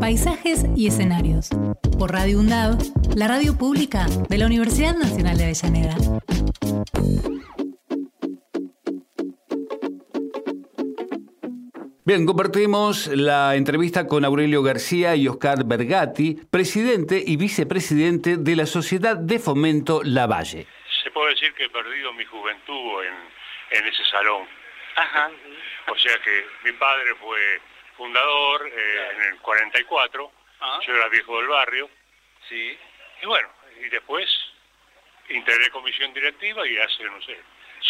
Paisajes y escenarios. Por Radio UNDAV, la radio pública de la Universidad Nacional de Avellaneda. Bien, compartimos la entrevista con Aurelio García y Oscar Bergatti, presidente y vicepresidente de la Sociedad de Fomento Lavalle. Se puede decir que he perdido mi juventud en, en ese salón. Ajá. O sea que mi padre fue fundador eh, en el 44, Ah. yo era viejo del barrio, Sí. y bueno, y después integré comisión directiva y hace, no sé,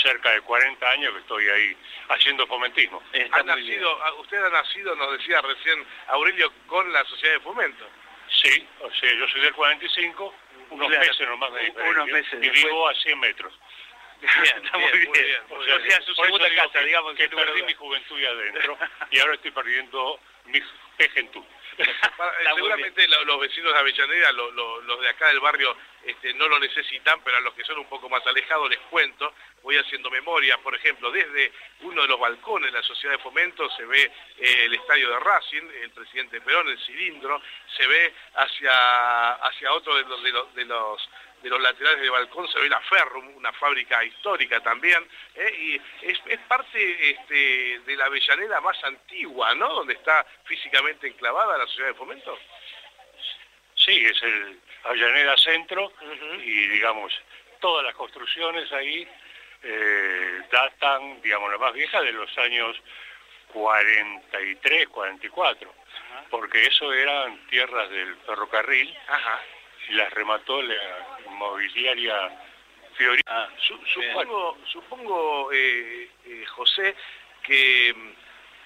cerca de 40 años que estoy ahí haciendo fomentismo. Ha nacido, ah, usted ha nacido, nos decía recién Aurelio, con la Sociedad de Fomento. Sí, o sea, yo soy del 45, unos Claro, meses nomás de unos diferencia, meses y después. vivo a 100 metros. Bien, Está muy bien, bien. O sea, su por eso segunda casa, que, digamos, que perdí mi juventud ahí adentro y ahora estoy perdiendo mi pejentud. Para- eh, seguramente lo- los vecinos de Avellaneda, lo- lo- los de acá del barrio, este, no lo necesitan, pero a los que son un poco más alejados les cuento, voy haciendo memoria, por ejemplo, desde uno de los balcones de la Sociedad de Fomento se ve eh, el estadio de Racing, el presidente Perón, el cilindro, se ve hacia, hacia otro de los, de los, de los de los laterales del balcón se ve la Ferrum, una fábrica histórica también, ¿eh? y es, es parte este, de la Avellaneda más antigua, ¿no? Donde está físicamente enclavada la Sociedad de Fomento. Sí, es el Avellaneda Centro y digamos, todas las construcciones ahí eh, datan, digamos, la más vieja de los años 43, 44, porque eso eran tierras del ferrocarril Ajá. Y las remató la inmobiliaria Fiorina. Ah, Su- supongo, supongo eh, eh, José, que mm,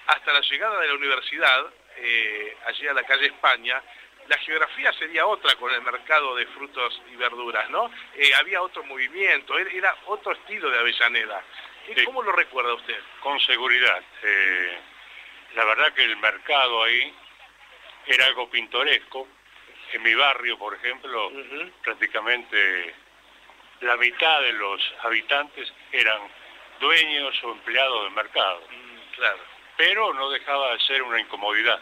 hasta la llegada de la universidad, eh, allí a la calle España, la geografía sería otra con el mercado de frutos y verduras, ¿no? Había otro movimiento, era, otro estilo de Avellaneda. ¿Qué- Sí. ¿Cómo lo recuerda usted? con seguridad. La verdad que el mercado ahí era algo pintoresco. En mi barrio, por ejemplo, prácticamente la mitad de los habitantes eran dueños o empleados del mercado. Mm, claro. Pero no dejaba de ser una incomodidad.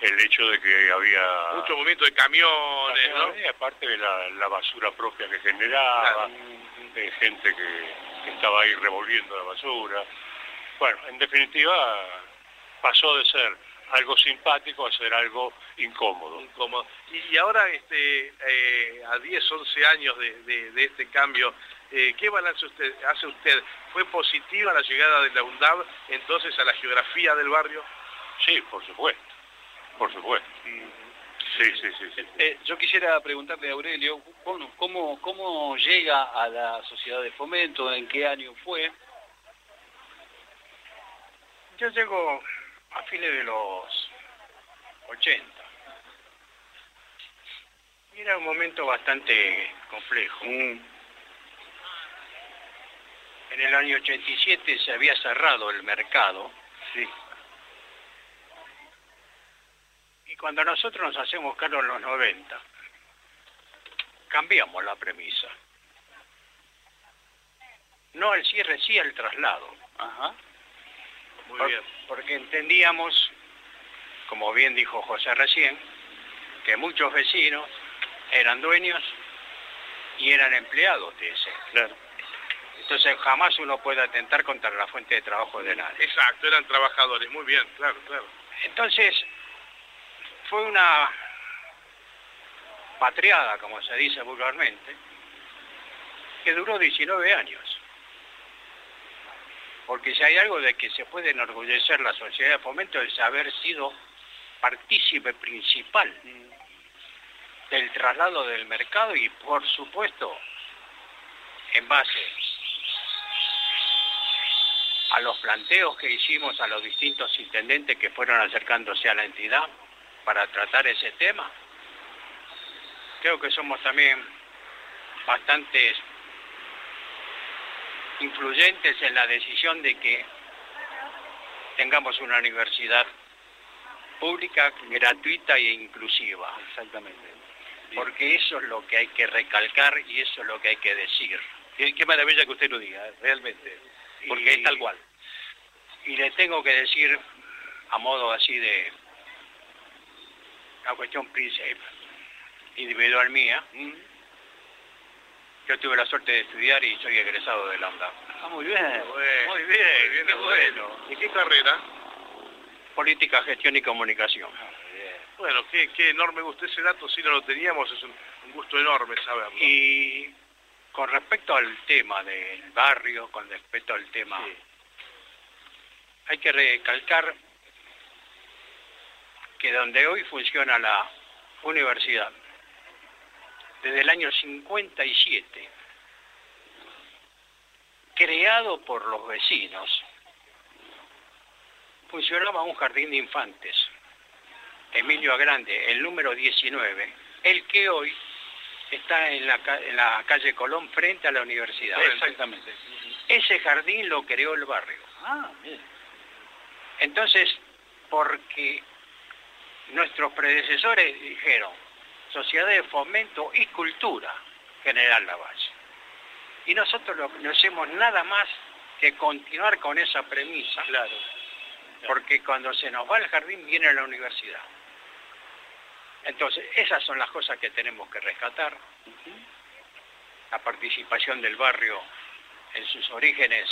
El hecho de que había... Mucho movimiento de camiones, ¿no? Y aparte de la, la basura propia que generaba, Claro. de gente que, que estaba ahí revolviendo la basura. Bueno, en definitiva, pasó de ser algo simpático a ser algo incómodo. incómodo. Y, y ahora, este, eh, a 10, 11 años de, de- de este cambio, eh, ¿qué balance usted, hace usted? ¿Fue positiva la llegada de la UNDAV entonces a la geografía del barrio? Sí, por supuesto, por supuesto. Sí, sí, sí. sí. Eh, yo quisiera preguntarle a Aurelio, ¿cómo, cómo, cómo llega a la sociedad de fomento? ¿En qué año fue? Yo llego a fines de los 80. Y era un momento bastante complejo. En el año 87 se había cerrado el mercado. Y cuando nosotros nos hacemos cargo en los 90, cambiamos la premisa. No el cierre, sí el traslado. Ajá. Muy Por- bien. Porque entendíamos, como bien dijo José recién, que muchos vecinos eran dueños y eran empleados de ese. Claro. Entonces jamás uno puede atentar contra la fuente de trabajo de nadie. Exacto, eran trabajadores, muy bien, claro, claro. Entonces, fue una patriada, como se dice vulgarmente, que duró 19 años. Porque si hay algo de que se puede enorgullecer la sociedad de fomento es haber sido partícipe principal del traslado del mercado y por supuesto en base a los planteos que hicimos a los distintos intendentes que fueron acercándose a la entidad para tratar ese tema. Creo que somos también bastantes influyentes en la decisión de que tengamos una universidad pública, gratuita e inclusiva. Exactamente. Porque eso es lo que hay que recalcar y eso es lo que hay que decir. Qué, maravilla que usted lo diga, realmente. Porque es tal cual. Y le tengo que decir, a modo así de la cuestión individual mía, mm. Yo tuve la suerte de estudiar y soy egresado de la Ah, muy bien, muy bien, qué bueno. ¿Y qué carrera? Política, Gestión y Comunicación. Ah, bueno, qué, qué enorme gusto ese dato, si no lo teníamos, es un, gusto enorme saberlo. Y con respecto al tema del barrio, con respecto al tema, hay que recalcar que donde hoy funciona la universidad, desde el año 57, creado por los vecinos, funcionaba un jardín de infantes, Emilio Agrande, el número 19, el que hoy está en la, en la calle Colón frente a la universidad. Exactamente. Ese jardín lo creó el barrio. Ah. Entonces, porque nuestros predecesores dijeron, Sociedad de Fomento y Cultura General Lavalle. Y nosotros no hacemos nada más que continuar con esa premisa, claro, porque cuando se nos va el jardín viene la universidad. Entonces, esas son las cosas que tenemos que rescatar. La participación del barrio en sus orígenes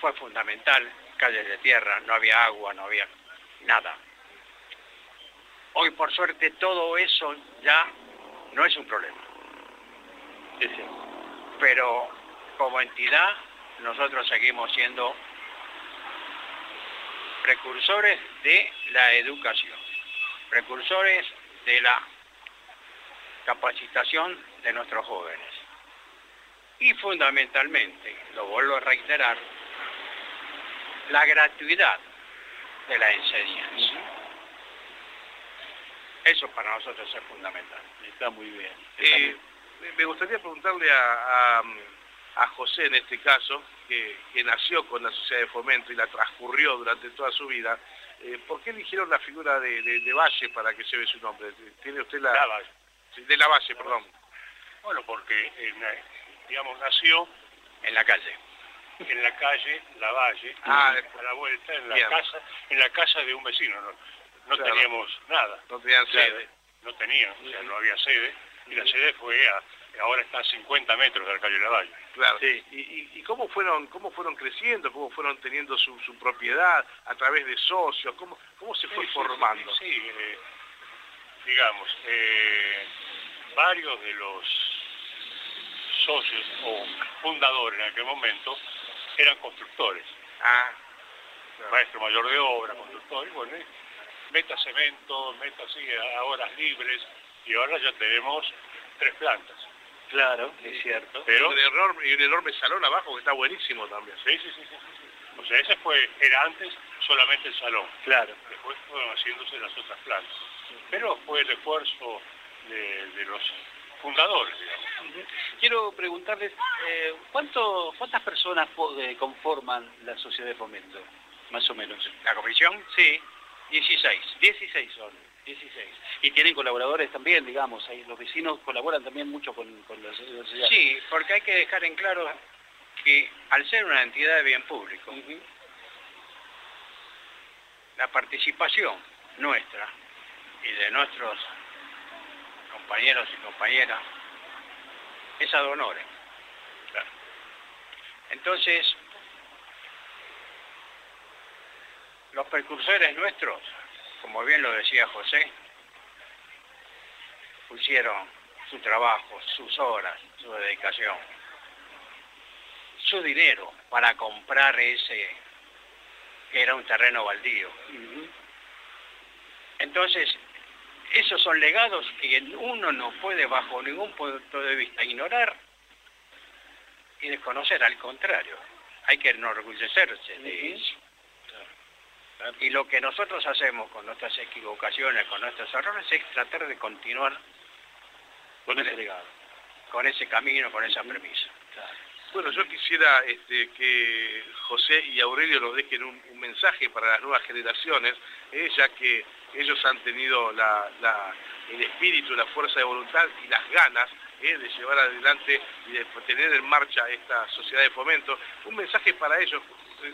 fue fundamental, calles de tierra, no había agua, no había nada. Hoy, por suerte, todo eso ya no es un problema. Pero como entidad, nosotros seguimos siendo precursores de la educación, precursores de la capacitación de nuestros jóvenes. Y fundamentalmente, lo vuelvo a reiterar, la gratuidad de la enseñanza. Eso para nosotros es fundamental. Está muy bien. Eh, me gustaría preguntarle a, José en este caso, que, nació con la Sociedad de Fomento y la transcurrió durante toda su vida, eh, ¿por qué eligieron la figura de, Valle para que se ve su nombre? ¿Tiene usted la... la Valle. De la Valle, perdón. Bueno, porque, digamos, nació en la calle. En la calle La Valle, ah, a la vuelta, en la casa, en la casa de un vecino no teníamos nada. No tenían sede. No tenían, o sea, no había sede. Y la sede fue a, ahora está a 50 metros del calle Lavalle. Claro. Sí. ¿Y, y, cómo fueron cómo fueron creciendo? ¿Cómo fueron teniendo su, su propiedad a través de socios? ¿Cómo, cómo se fue formando? Sí, eh, digamos, eh, varios de los socios o fundadores en aquel momento eran constructores. Ah. Maestro mayor de obra, constructor, y bueno, meta cemento, meta así a horas libres y ahora ya tenemos tres plantas. Claro, es cierto. Pero, y, un enorme, y un enorme salón abajo que está buenísimo también. Sí, sí, sí, sí, O sea, ese fue, era antes solamente el salón. Claro. Después fueron haciéndose las otras plantas. Pero fue el esfuerzo de, los fundadores, digamos. Quiero preguntarles, eh, ¿cuánto, ¿cuántas personas eh, conforman la sociedad de fomento? Más o menos. ¿La comisión? Sí. 16. 16 son, 16. Y tienen colaboradores también, digamos, ahí los vecinos colaboran también mucho con, la sociedad. Sí, porque hay que dejar en claro que al ser una entidad de bien público, la participación nuestra y de nuestros compañeros y compañeras es ad honorem. Entonces, Los precursores nuestros, como bien lo decía José, pusieron su trabajo, sus horas, su dedicación, su dinero para comprar ese que era un terreno baldío. Entonces, esos son legados que uno no puede bajo ningún punto de vista ignorar y desconocer, al contrario, hay que enorgullecerse de eso. Y lo que nosotros hacemos con nuestras equivocaciones, con nuestros errores, es tratar de continuar con ese legado. con ese camino, con esa premisa. Bueno, yo quisiera este, que José y Aurelio nos dejen un, mensaje para las nuevas generaciones, eh, ya que ellos han tenido el espíritu, la fuerza de voluntad y las ganas eh, de llevar adelante y de tener en marcha esta sociedad de fomento. Un mensaje para ellos,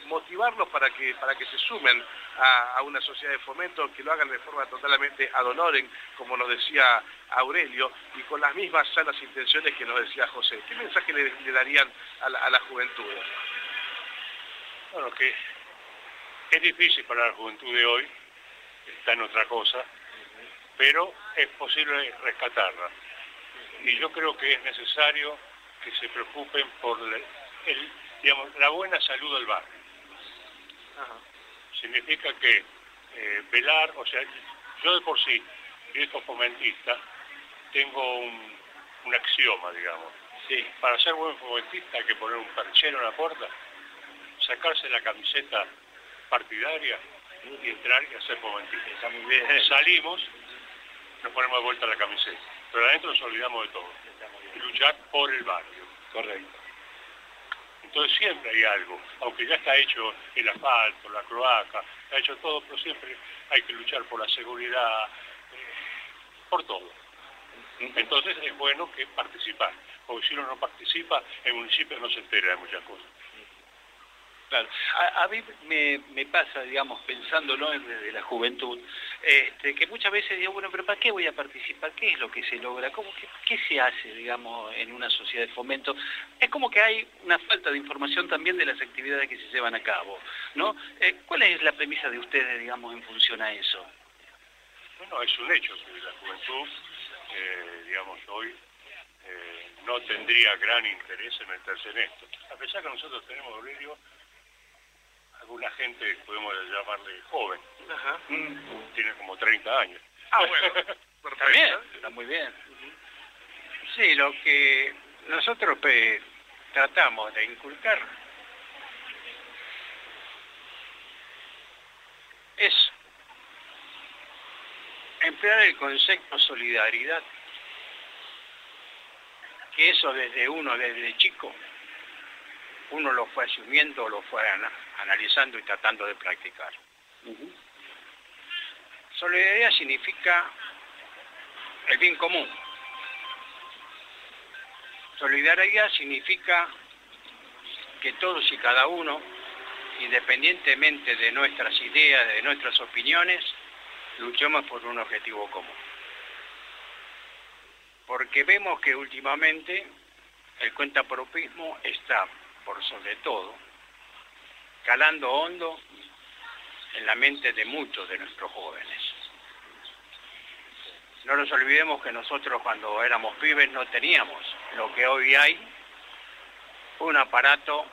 motivarlos para que, para que se sumen a, una sociedad de fomento, que lo hagan de forma totalmente ad honorem, como nos decía Aurelio, y con las mismas sanas intenciones que nos decía José. ¿Qué mensaje le, darían a la, juventud? Bueno, que es difícil para la juventud de hoy, está en otra cosa, pero es posible rescatarla. Y yo creo que es necesario que se preocupen por la buena salud del barrio significa que eh, velar, o sea, yo de por sí, viejo fomentista, tengo un, axioma, digamos. Sí. Para ser buen fomentista hay que poner un perchero en la puerta, sacarse la camiseta partidaria y entrar y hacer fomentista. Está muy bien. Salimos, nos ponemos de vuelta la camiseta, pero adentro nos olvidamos de todo. Y luchar por el barrio. Correcto. Entonces siempre hay algo, aunque ya está hecho el asfalto, la cloaca, ha hecho todo, pero siempre hay que luchar por la seguridad, eh, por todo. Entonces es bueno que participar, porque si uno no participa, el municipio no se entera de muchas cosas. Claro. A, mí me, pasa, digamos, pensándolo desde la juventud, este, que muchas veces digo, bueno, pero ¿para qué voy a participar? ¿Qué es lo que se logra? ¿Cómo ¿Qué se hace, digamos, en una sociedad de fomento? Es como que hay una falta de información también de las actividades que se llevan a cabo, ¿no? Eh, ¿Cuál es la premisa de ustedes, digamos, en función a eso? Bueno, es un hecho que la juventud, eh, digamos, hoy eh, no tendría gran interés en meterse en esto. A pesar que nosotros tenemos, Aurelio, alguna gente, podemos llamarle joven, tiene como 30 años. Ah, bueno, está bien, está muy bien. Sí, lo que nosotros pues, tratamos de inculcar es emplear el concepto solidaridad, que eso desde uno, desde chico, uno lo fue asumiendo, lo fue analizando y tratando de practicar. Solidaridad significa el bien común. Solidaridad significa que todos y cada uno, independientemente de nuestras ideas, de nuestras opiniones, luchemos por un objetivo común. Porque vemos que últimamente el cuentapropismo está por sobre todo, calando hondo en la mente de muchos de nuestros jóvenes. No nos olvidemos que nosotros cuando éramos pibes no teníamos lo que hoy hay, un aparato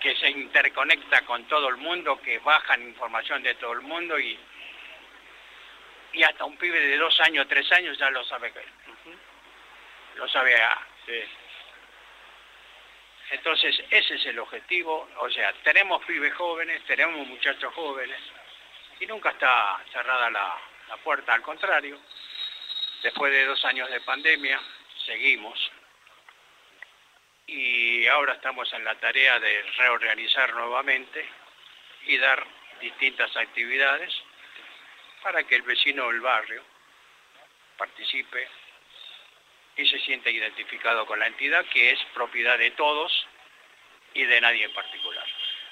que se interconecta con todo el mundo, que bajan información de todo el mundo y, y hasta un pibe de dos años, tres años ya lo sabe. Lo sabe sí. Entonces, ese es el objetivo, o sea, tenemos pibes jóvenes, tenemos muchachos jóvenes, y nunca está cerrada la, puerta, al contrario, después de dos años de pandemia, seguimos, y ahora estamos en la tarea de reorganizar nuevamente y dar distintas actividades para que el vecino del barrio participe y se siente identificado con la entidad que es propiedad de todos y de nadie en particular.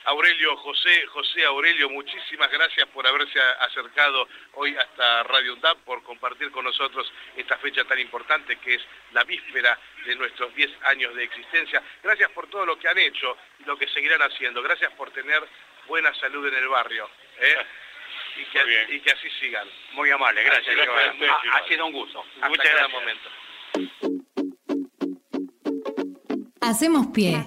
Aurelio, José, José Aurelio, muchísimas gracias por haberse acercado hoy hasta Radio UNDAP, por compartir con nosotros esta fecha tan importante que es la víspera de nuestros 10 años de existencia. Gracias por todo lo que han hecho y lo que seguirán haciendo. Gracias por tener buena salud en el barrio. ¿eh? Y, que, así sigan. Muy amable, gracias. ha, sido un gusto. Muchas gracias. momento. Hacemos pie.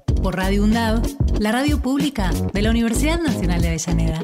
Por Radio UNDAV, la radio pública de la Universidad Nacional de Avellaneda.